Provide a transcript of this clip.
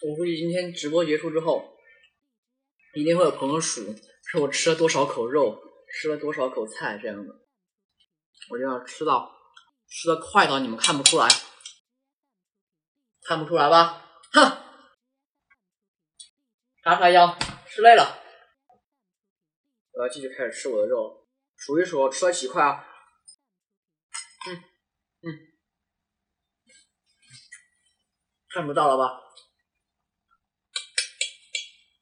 我估计今天直播结束之后，一定会有朋友数，说我吃了多少口肉，吃了多少口菜这样的。我就要吃到，吃的快到你们看不出来，看不出来吧？哼！叉叉腰，吃累了，我要继续开始吃我的肉，数一数吃了几块啊？嗯嗯，看不到了吧？